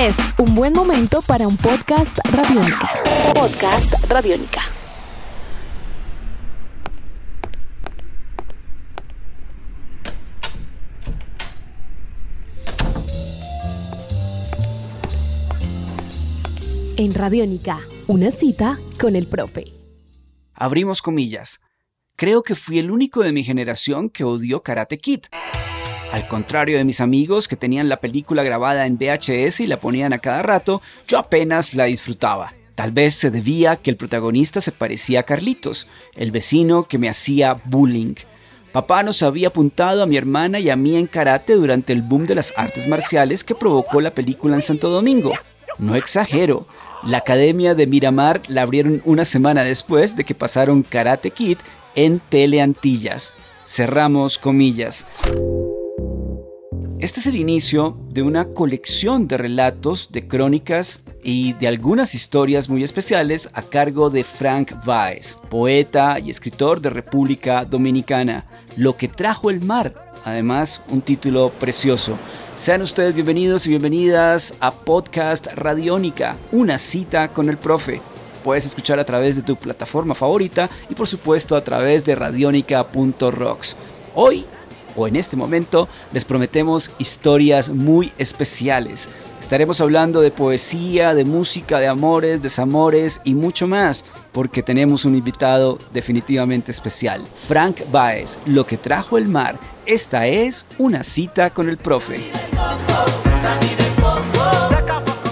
Es un buen momento para un podcast radiónica. Podcast radiónica. En Radiónica, una cita con el profe. Abrimos comillas. Creo que fui el único de mi generación que odió Karate Kid. Al contrario de mis amigos que tenían la película grabada en VHS y la ponían a cada rato, yo apenas la disfrutaba. Tal vez se debía que el protagonista se parecía a Carlitos, el vecino que me hacía bullying. Papá nos había apuntado a mi hermana y a mí en karate durante el boom de las artes marciales que provocó la película en Santo Domingo. No exagero, la Academia de Miramar la abrieron una semana después de que pasaron Karate Kid en Teleantillas. Cerramos comillas. Este es el inicio de una colección de relatos, de crónicas y de algunas historias muy especiales a cargo de Frank Baez, poeta y escritor de República Dominicana. Lo que trajo el mar, además un título precioso. Sean ustedes bienvenidos y bienvenidas a Podcast Radiónica, una cita con el profe. Puedes escuchar a través de tu plataforma favorita y por supuesto a través de radionica.rocks. Hoy o en este momento les prometemos historias muy especiales. Estaremos hablando de poesía, de música, de amores, desamores y mucho más, porque tenemos un invitado definitivamente especial. Frank Baez, lo que trajo el mar. Esta es una cita con el profe.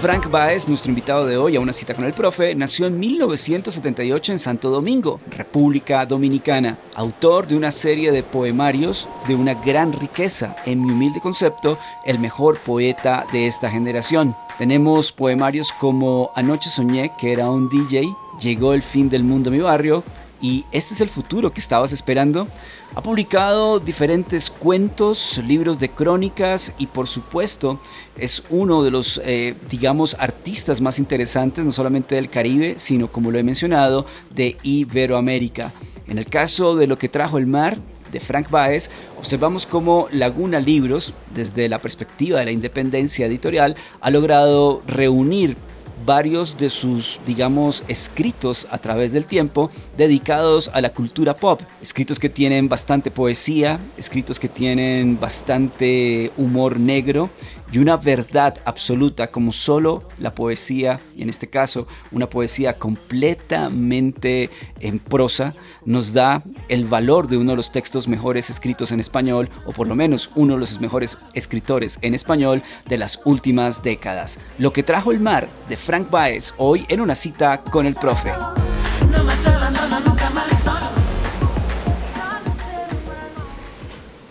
Frank Baez, nuestro invitado de hoy a una cita con el profe, nació en 1978 en Santo Domingo, República Dominicana, autor de una serie de poemarios de una gran riqueza, en mi humilde concepto, el mejor poeta de esta generación. Tenemos poemarios como Anoche soñé que era un DJ, Llegó el fin del mundo a mi barrio, y este es el futuro que estabas esperando. Ha publicado diferentes cuentos, libros de crónicas y por supuesto es uno de los, eh, digamos, artistas más interesantes, no solamente del Caribe, sino como lo he mencionado, de Iberoamérica. En el caso de lo que trajo el mar, de Frank Baez, observamos cómo Laguna Libros, desde la perspectiva de la independencia editorial, ha logrado reunir varios de sus, digamos, escritos a través del tiempo dedicados a la cultura pop. Escritos que tienen bastante poesía, escritos que tienen bastante humor negro y una verdad absoluta como solo la poesía, y en este caso una poesía completamente en prosa, nos da el valor de uno de los textos mejores escritos en español, o por lo menos uno de los mejores escritores en español de las últimas décadas. Lo que trajo el mar de Frank Baez hoy en una cita con el profe.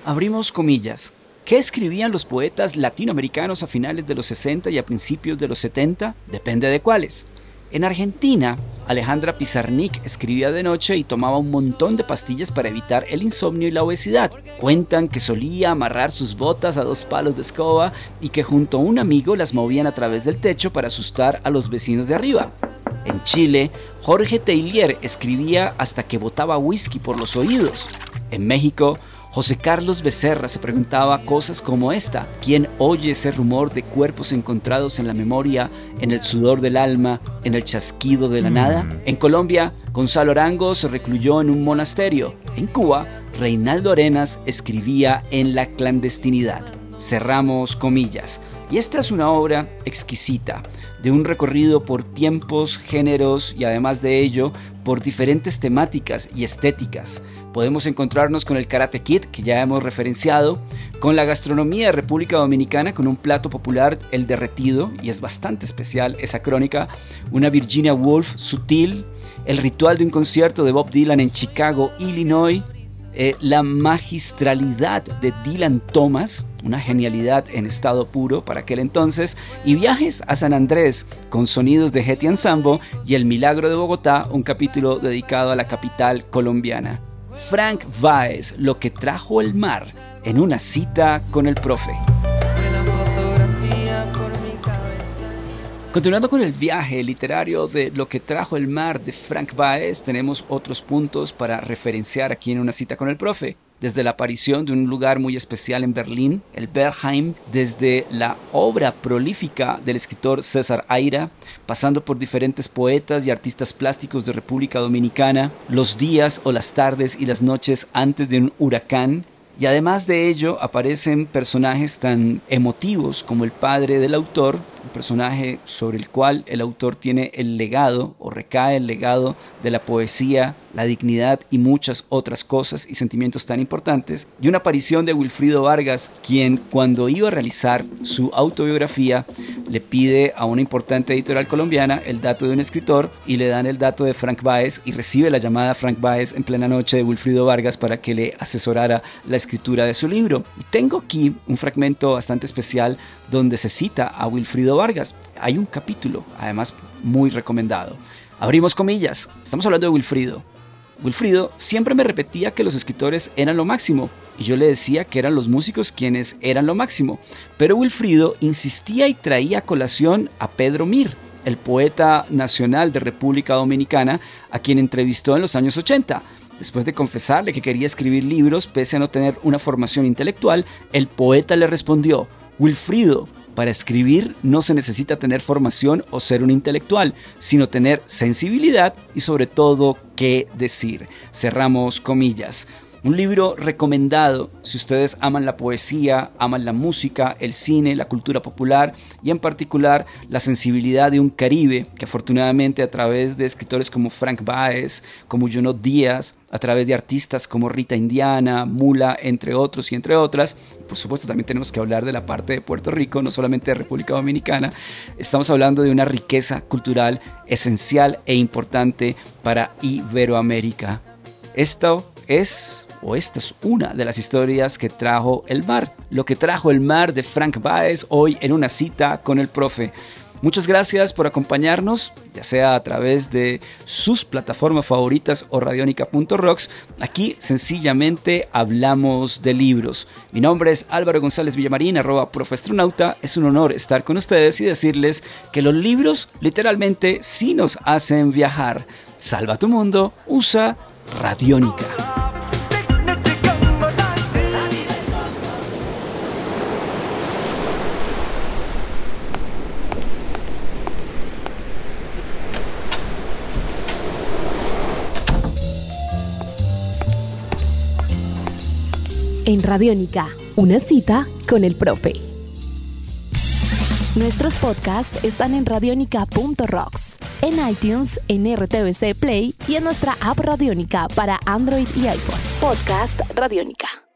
Abrimos comillas. ¿Qué escribían los poetas latinoamericanos a finales de los 60 y a principios de los 70? Depende de cuáles. En Argentina, Alejandra Pizarnik escribía de noche y tomaba un montón de pastillas para evitar el insomnio y la obesidad. Cuentan que solía amarrar sus botas a dos palos de escoba y que junto a un amigo las movían a través del techo para asustar a los vecinos de arriba. En Chile, Jorge Teilier escribía hasta que botaba whisky por los oídos. En México, José Carlos Becerra se preguntaba cosas como esta. ¿Quién oye ese rumor de cuerpos encontrados en la memoria, en el sudor del alma, en el chasquido de la nada? Mm. En Colombia, Gonzalo Arango se recluyó en un monasterio. En Cuba, Reinaldo Arenas escribía en la clandestinidad. Cerramos comillas. Y esta es una obra exquisita, de un recorrido por tiempos, géneros y además de ello, por diferentes temáticas y estéticas. Podemos encontrarnos con el Karate Kid, que ya hemos referenciado, con la gastronomía de República Dominicana, con un plato popular, el derretido, y es bastante especial esa crónica, una Virginia Woolf sutil, el ritual de un concierto de Bob Dylan en Chicago, Illinois, eh, la magistralidad de Dylan Thomas, una genialidad en estado puro para aquel entonces, y viajes a San Andrés con sonidos de Hetty Sambo y El Milagro de Bogotá, un capítulo dedicado a la capital colombiana. Frank Baez, lo que trajo el mar en una cita con el profe. Continuando con el viaje literario de Lo que trajo el mar de Frank Baez, tenemos otros puntos para referenciar aquí en una cita con el profe. Desde la aparición de un lugar muy especial en Berlín, el Bergheim, desde la obra prolífica del escritor César Aira, pasando por diferentes poetas y artistas plásticos de República Dominicana, los días o las tardes y las noches antes de un huracán, y además de ello aparecen personajes tan emotivos como el padre del autor, un personaje sobre el cual el autor tiene el legado o recae el legado de la poesía, la dignidad y muchas otras cosas y sentimientos tan importantes, y una aparición de Wilfrido Vargas, quien cuando iba a realizar su autobiografía le pide a una importante editorial colombiana el dato de un escritor y le dan el dato de Frank Baez y recibe la llamada Frank Baez en plena noche de Wilfrido Vargas para que le asesorara la escritura de su libro. tengo aquí un fragmento bastante especial donde se cita a Wilfrido Vargas. Hay un capítulo, además muy recomendado. Abrimos comillas, estamos hablando de Wilfrido. Wilfrido siempre me repetía que los escritores eran lo máximo, y yo le decía que eran los músicos quienes eran lo máximo. Pero Wilfrido insistía y traía a colación a Pedro Mir, el poeta nacional de República Dominicana, a quien entrevistó en los años 80. Después de confesarle que quería escribir libros pese a no tener una formación intelectual, el poeta le respondió, Wilfrido, para escribir no se necesita tener formación o ser un intelectual, sino tener sensibilidad y sobre todo qué decir. Cerramos comillas. Un libro recomendado si ustedes aman la poesía, aman la música, el cine, la cultura popular y en particular la sensibilidad de un Caribe que afortunadamente a través de escritores como Frank Baez, como Junot Díaz, a través de artistas como Rita Indiana, Mula, entre otros y entre otras, por supuesto también tenemos que hablar de la parte de Puerto Rico, no solamente de República Dominicana, estamos hablando de una riqueza cultural esencial e importante para Iberoamérica. Esto es o esta es una de las historias que trajo el mar, lo que trajo el mar de Frank Baez hoy en una cita con el profe. Muchas gracias por acompañarnos, ya sea a través de sus plataformas favoritas o radionica.rocks. Aquí sencillamente hablamos de libros. Mi nombre es Álvaro González Villamarín, arroba profestronauta. Es un honor estar con ustedes y decirles que los libros literalmente sí nos hacen viajar. Salva tu mundo, usa Radiónica. En Radiónica, una cita con el profe. Nuestros podcasts están en radionica.rocks, en iTunes, en RTVC Play y en nuestra app Radiónica para Android y iPhone. Podcast Radiónica.